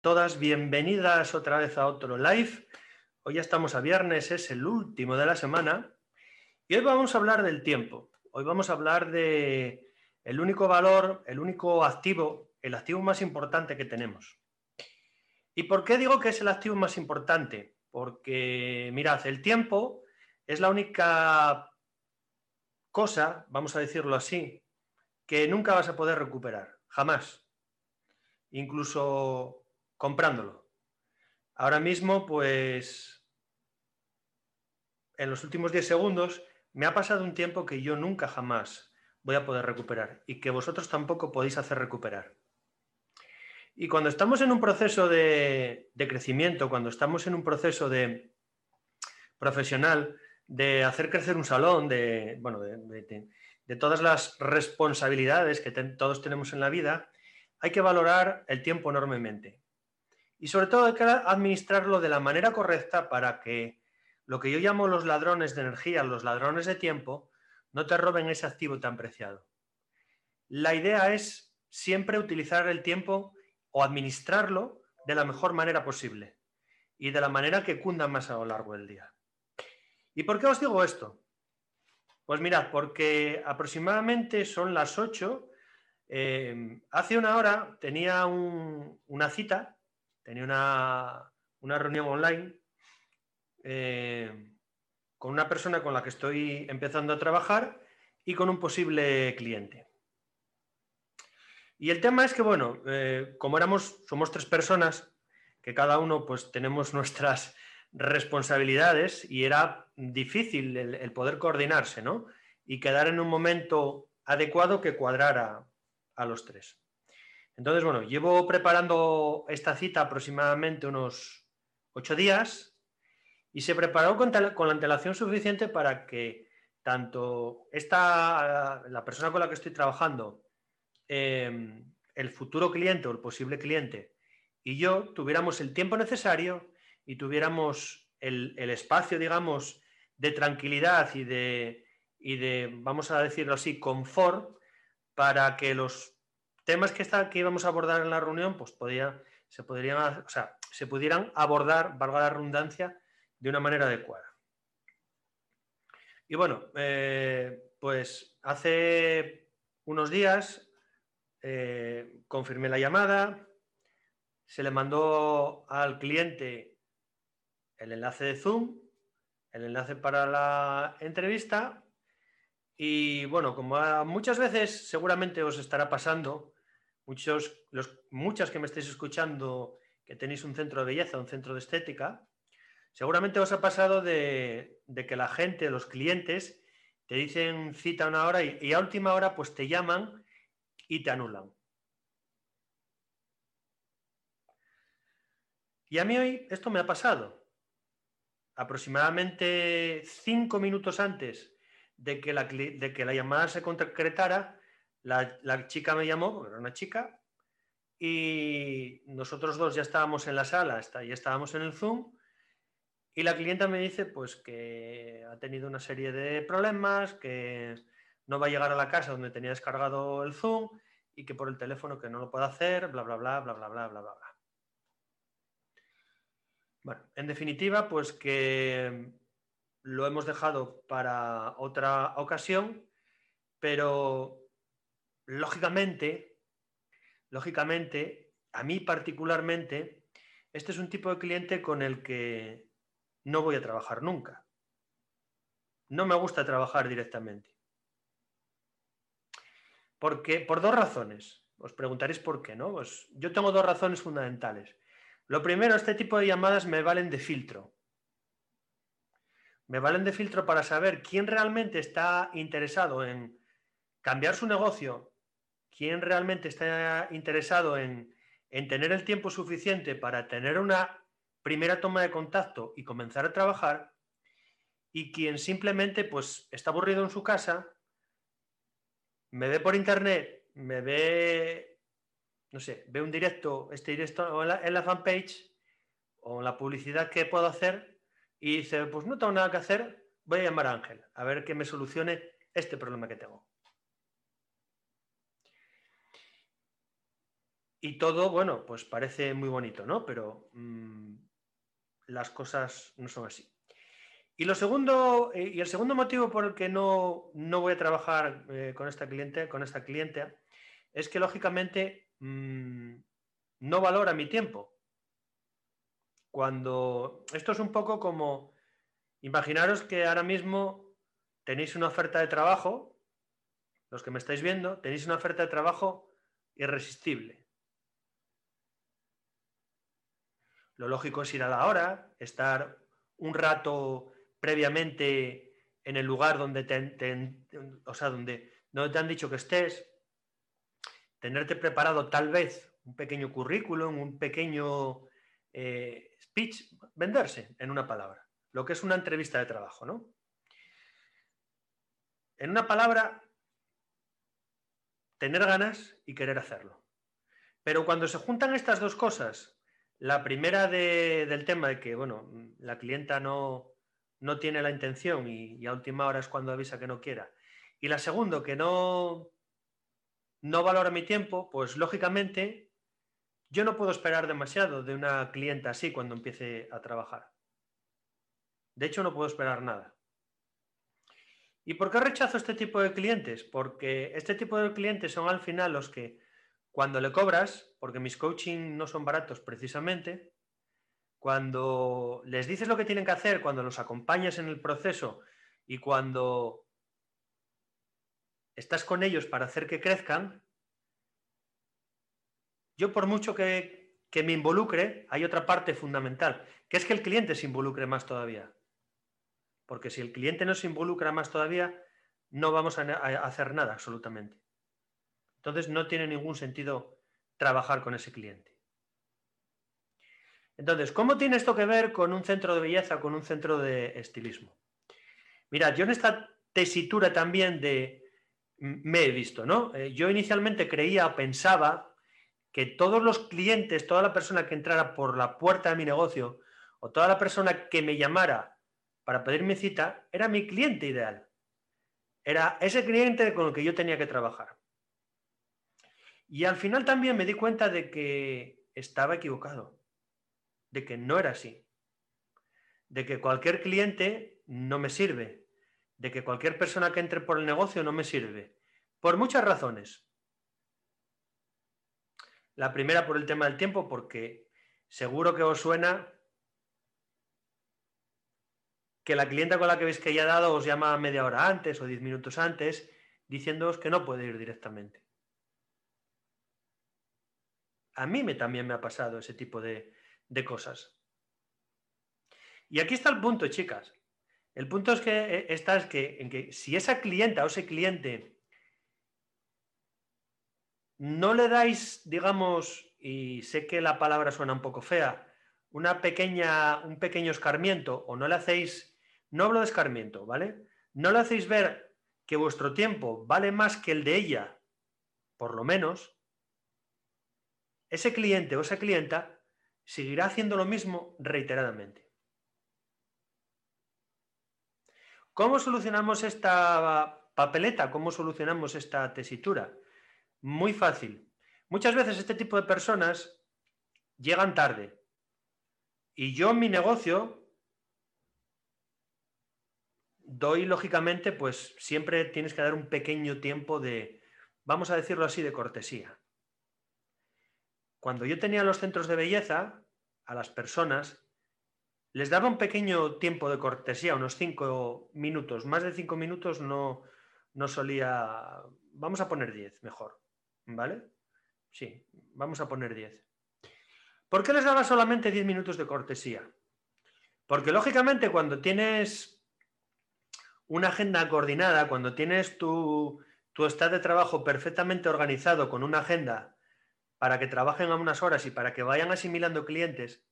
todas bienvenidas otra vez a otro live. Hoy ya estamos a viernes, es el último de la semana y hoy vamos a hablar del tiempo. Hoy vamos a hablar de el único valor, el único activo, el activo más importante que tenemos. ¿Y por qué digo que es el activo más importante? Porque mirad, el tiempo es la única cosa, vamos a decirlo así, que nunca vas a poder recuperar, jamás. Incluso comprándolo. Ahora mismo, pues, en los últimos 10 segundos, me ha pasado un tiempo que yo nunca jamás voy a poder recuperar y que vosotros tampoco podéis hacer recuperar. Y cuando estamos en un proceso de, crecimiento, cuando estamos en un proceso de profesional, de hacer crecer un salón, de, bueno, de, todas las responsabilidades que todos tenemos en la vida, hay que valorar el tiempo enormemente. Y sobre todo hay que administrarlo de la manera correcta para que lo que yo llamo los ladrones de energía, los ladrones de tiempo, no te roben ese activo tan preciado. La idea es siempre utilizar el tiempo o administrarlo de la mejor manera posible y de la manera que cunda más a lo largo del día. ¿Y por qué os digo esto? Pues mirad, porque aproximadamente son las 8. Eh, hace una hora tenía una cita tenía una, reunión online eh, con una persona con la que estoy empezando a trabajar y con un posible cliente. Y el tema es que, bueno, eh, como éramos, somos tres personas, que cada uno pues tenemos nuestras responsabilidades y era difícil el, el poder coordinarse, ¿no? Y quedar en un momento adecuado que cuadrara a los tres. Entonces, bueno, llevo preparando esta cita aproximadamente unos ocho días y se preparó con, la antelación suficiente para que tanto esta, la persona con la que estoy trabajando, em, el futuro cliente o el posible cliente y yo tuviéramos el tiempo necesario y tuviéramos el, espacio, digamos, de tranquilidad y de, y de, vamos a decirlo así, confort para que los temas que, está, que íbamos a abordar en la reunión, pues podía, se, podrían, se pudieran abordar, valga la redundancia, de una manera adecuada. Y bueno, eh, pues hace unos días eh, confirmé la llamada, se le mandó al cliente el enlace de Zoom, el enlace para la entrevista y bueno, como muchas veces seguramente os estará pasando, Muchos, muchas que me estéis escuchando que tenéis un centro de belleza, un centro de estética, seguramente os ha pasado de, que la gente, los clientes, te dicen cita una hora y, a última hora pues te llaman y te anulan. Y a mí hoy esto me ha pasado. Aproximadamente cinco minutos antes de que la llamada se concretara, la, chica me llamó, era una chica, y nosotros dos ya estábamos en la sala, ya estábamos en el Zoom, y la clienta me dice pues que ha tenido una serie de problemas, que no va a llegar a la casa donde tenía descargado el Zoom y que por el teléfono que no lo puede hacer, bla, bla, bla, bla, bla, bla, bla, bla. Bueno, en definitiva, pues que lo hemos dejado para otra ocasión, pero lógicamente, lógicamente, a mí particularmente, este es un tipo de cliente con el que no voy a trabajar nunca. No me gusta trabajar directamente. Porque, por dos razones. Os preguntaréis por qué, ¿no? Pues yo tengo dos razones fundamentales. Lo primero, este tipo de llamadas me valen de filtro. Me valen de filtro para saber quién realmente está interesado en cambiar su negocio quién realmente está interesado en, tener el tiempo suficiente para tener una primera toma de contacto y comenzar a trabajar, y quien simplemente pues está aburrido en su casa, me ve por internet, me ve, no sé, ve un directo, este directo en la, en la fanpage o la publicidad que puedo hacer y dice, pues no tengo nada que hacer, voy a llamar a Ángel a ver que me solucione este problema que tengo. Y todo, bueno, pues parece muy bonito, ¿no? Pero mm, las cosas no son así. Y, lo segundo, eh, y el segundo motivo por el que no, voy a trabajar eh, con esta cliente, con esta cliente, es que lógicamente mm, no valora mi tiempo. Cuando esto es un poco como imaginaros que ahora mismo tenéis una oferta de trabajo, los que me estáis viendo, tenéis una oferta de trabajo irresistible. Lo lógico es ir a la hora, estar un rato previamente en el lugar donde te, o sea, donde, te han dicho que estés, tenerte preparado tal vez un pequeño currículum, un pequeño eh, speech, venderse en una palabra, lo que es una entrevista de trabajo, ¿no? En una palabra, tener ganas y querer hacerlo. Pero cuando se juntan estas dos cosas, la primera del tema de que, bueno, la clienta no, no tiene la intención y, a última hora es cuando avisa que no quiera. Y la segunda, que no, no valora mi tiempo, pues lógicamente yo no puedo esperar demasiado de una clienta así cuando empiece a trabajar. De hecho, no puedo esperar nada. ¿Y por qué rechazo este tipo de clientes? Porque este tipo de clientes son al final los que cuando le cobras, porque mis coaching no son baratos precisamente, cuando les dices lo que tienen que hacer, cuando los acompañas en el proceso y cuando estás con ellos para hacer que crezcan, yo por mucho que, me involucre, hay otra parte fundamental, que es que el cliente se involucre más todavía. Porque si el cliente no se involucra más todavía, no vamos a hacer nada absolutamente. Entonces no tiene ningún sentido trabajar con ese cliente. Entonces, ¿cómo tiene esto que ver con un centro de belleza, con un centro de estilismo? Mira, yo en esta tesitura también de me he visto, ¿no? Eh, yo inicialmente creía pensaba que todos los clientes, toda la persona que entrara por la puerta de mi negocio o toda la persona que me llamara para pedirme cita era mi cliente ideal. Era ese cliente con el que yo tenía que trabajar. Y al final también me di cuenta de que estaba equivocado de que no era así, de que cualquier cliente no me sirve, de que cualquier persona que entre por el negocio no me sirve, por muchas razones. La primera por el tema del tiempo, porque seguro que os suena que la clienta con la que veis que ya ha dado os llama media hora antes o diez minutos antes diciéndoos que no puede ir directamente. A mí me, también me ha pasado ese tipo de, cosas. Y aquí está el punto, chicas. El punto es que eh, está es que, en que si esa clienta o ese cliente no le dais, digamos, y sé que la palabra suena un poco fea, una pequeña, un pequeño escarmiento, o no le hacéis, no hablo de escarmiento, ¿vale? No le hacéis ver que vuestro tiempo vale más que el de ella, por lo menos, ese cliente o esa clienta seguirá haciendo lo mismo reiteradamente. ¿Cómo solucionamos esta papeleta? ¿Cómo solucionamos esta tesitura? Muy fácil. Muchas veces este tipo de personas llegan tarde. Y yo en mi negocio doy lógicamente, pues siempre tienes que dar un pequeño tiempo de, vamos a decirlo así, de cortesía. Cuando yo tenía los centros de belleza, a las personas, les daba un pequeño tiempo de cortesía, unos cinco minutos. Más de cinco minutos no, no solía... Vamos a poner diez, mejor. ¿Vale? Sí, vamos a poner diez. ¿Por qué les daba solamente diez minutos de cortesía? Porque lógicamente cuando tienes una agenda coordinada, cuando tienes tu, tu estado de trabajo perfectamente organizado con una agenda para que trabajen a unas horas y para que vayan asimilando clientes,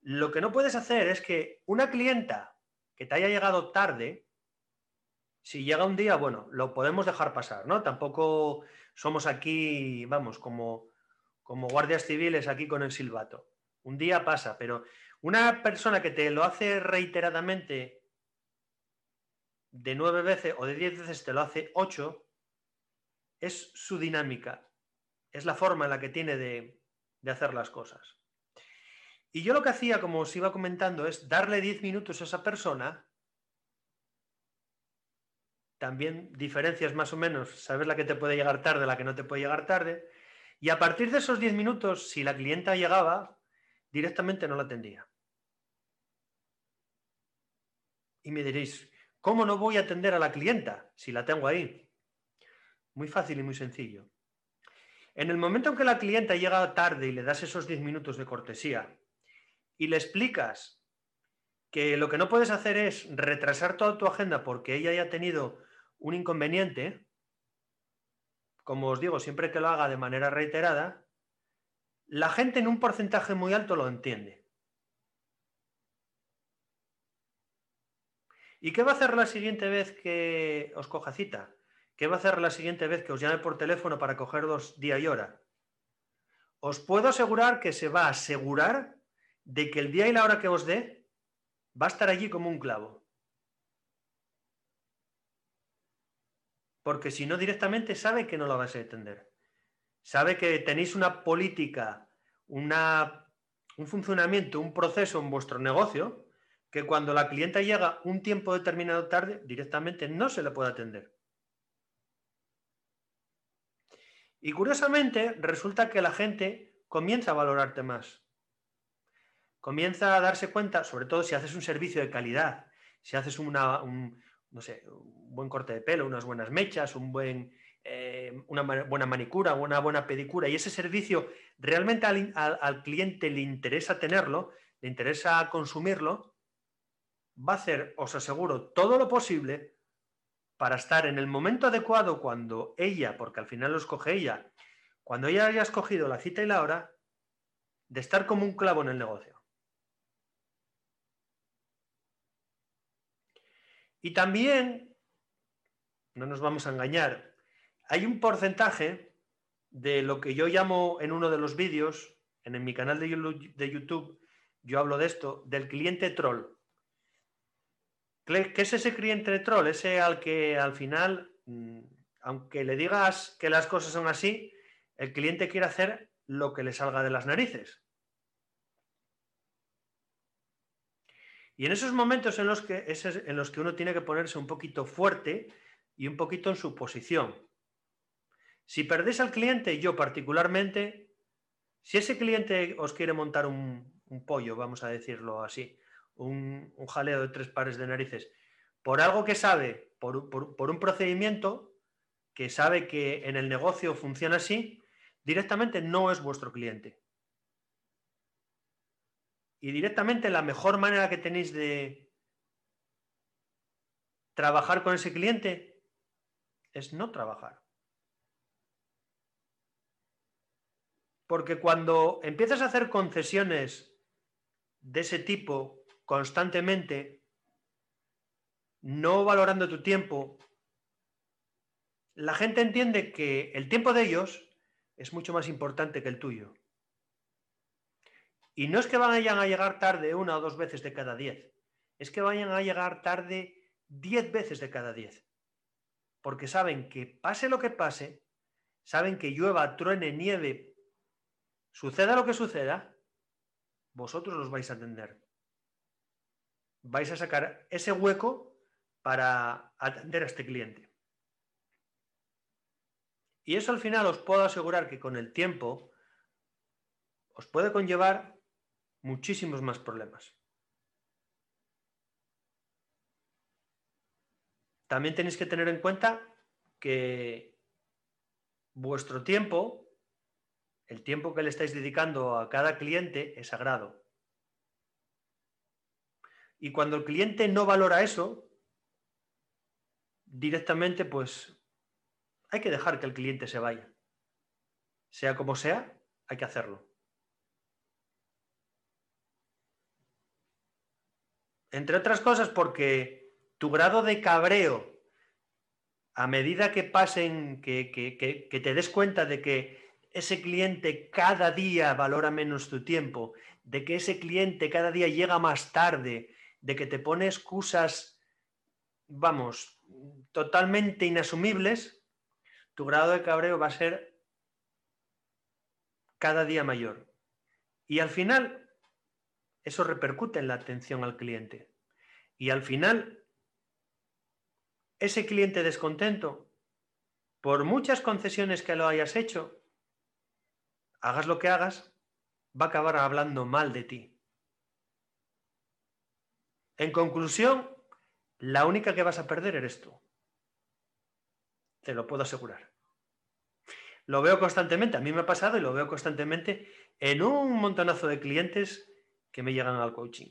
lo que no puedes hacer es que una clienta que te haya llegado tarde, si llega un día, bueno, lo podemos dejar pasar, ¿no? Tampoco somos aquí, vamos, como, como guardias civiles aquí con el silbato. Un día pasa, pero una persona que te lo hace reiteradamente de nueve veces o de diez veces te lo hace ocho, es su dinámica es la forma en la que tiene de, hacer las cosas. Y yo lo que hacía, como os iba comentando, es darle 10 minutos a esa persona. También diferencias más o menos, sabes la que te puede llegar tarde, la que no te puede llegar tarde. Y a partir de esos 10 minutos, si la clienta llegaba, directamente no la atendía. Y me diréis, ¿cómo no voy a atender a la clienta si la tengo ahí? Muy fácil y muy sencillo. En el momento en que la clienta llega tarde y le das esos 10 minutos de cortesía y le explicas que lo que no puedes hacer es retrasar toda tu agenda porque ella haya tenido un inconveniente, como os digo, siempre que lo haga de manera reiterada, la gente en un porcentaje muy alto lo entiende. ¿Y qué va a hacer la siguiente vez que os coja cita? ¿Qué va a hacer la siguiente vez que os llame por teléfono para coger dos día y hora? Os puedo asegurar que se va a asegurar de que el día y la hora que os dé va a estar allí como un clavo. Porque si no directamente sabe que no la vais a entender. Sabe que tenéis una política, una, un funcionamiento, un proceso en vuestro negocio que cuando la clienta llega un tiempo determinado tarde, directamente no se le puede atender. Y curiosamente, resulta que la gente comienza a valorarte más. Comienza a darse cuenta, sobre todo si haces un servicio de calidad, si haces un, no sé, buen corte de pelo, unas buenas mechas, un buen, eh, una buena manicura, una buena pedicura, y ese servicio realmente al, al cliente le interesa tenerlo, le interesa consumirlo, va a hacer, os aseguro, todo lo posible para estar en el momento adecuado cuando ella, porque al final lo escoge ella, cuando ella haya escogido la cita y la hora, de estar como un clavo en el negocio. Y también, no nos vamos a engañar, hay un porcentaje de lo que yo llamo en uno de los vídeos, en, mi canal de YouTube, yo hablo de esto, del cliente troll. ¿Qué es ese cliente troll? Ese al que al final, mm, aunque le digas que las cosas son así, el cliente quiere hacer lo que le salga de las narices. Y en esos momentos en los que, en los que uno tiene que ponerse un poquito fuerte y un poquito en su posición. Si perdéis al cliente, yo particularmente, si ese cliente os quiere montar un pollo, vamos a decirlo así, un, jaleo de tres pares de narices, por algo que sabe, por, un procedimiento que sabe que en el negocio funciona así, directamente no es vuestro cliente. Y directamente la mejor manera que tenéis de trabajar con ese cliente es no trabajar. Porque cuando empiezas a hacer concesiones de ese tipo constantemente, no valorando tu tiempo, la gente entiende que el tiempo de ellos es mucho más importante que el tuyo. Y no es que vayan a llegar tarde una o dos veces de cada diez, es que vayan a llegar tarde diez veces de cada diez. Porque saben que pase lo que pase, saben que llueva, truene, nieve, suceda lo que suceda, vosotros los vais a atender vais a sacar ese hueco para atender a este cliente. Y eso al final os puedo asegurar que con el tiempo os puede conllevar muchísimos más problemas. También tenéis que tener en cuenta que vuestro tiempo, el tiempo que le estáis dedicando a cada cliente es sagrado. Y cuando el cliente no valora eso, directamente pues hay que dejar que el cliente se vaya. Sea como sea, hay que hacerlo. Entre otras cosas porque tu grado de cabreo, a medida que pasen, que, que te des cuenta de que ese cliente cada día valora menos tu tiempo, de que ese cliente cada día llega más tarde, de que te pone excusas, vamos, totalmente inasumibles, tu grado de cabreo va a ser cada día mayor. Y al final, eso repercute en la atención al cliente. Y al final, ese cliente descontento, por muchas concesiones que lo hayas hecho, hagas lo que hagas, va a acabar hablando mal de ti. En conclusión, la única que vas a perder eres tú. Te lo puedo asegurar. Lo veo constantemente, a mí me ha pasado y lo veo constantemente en un montonazo de clientes que me llegan al coaching.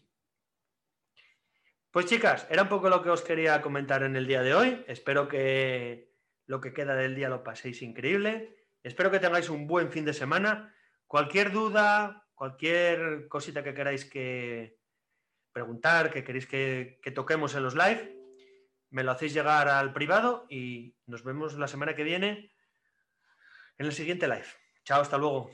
Pues chicas, era un poco lo que os quería comentar en el día de hoy. Espero que lo que queda del día lo paséis increíble. Espero que tengáis un buen fin de semana. Cualquier duda, cualquier cosita que queráis que preguntar, que queréis que, que toquemos en los live, me lo hacéis llegar al privado y nos vemos la semana que viene en el siguiente live. Chao, hasta luego.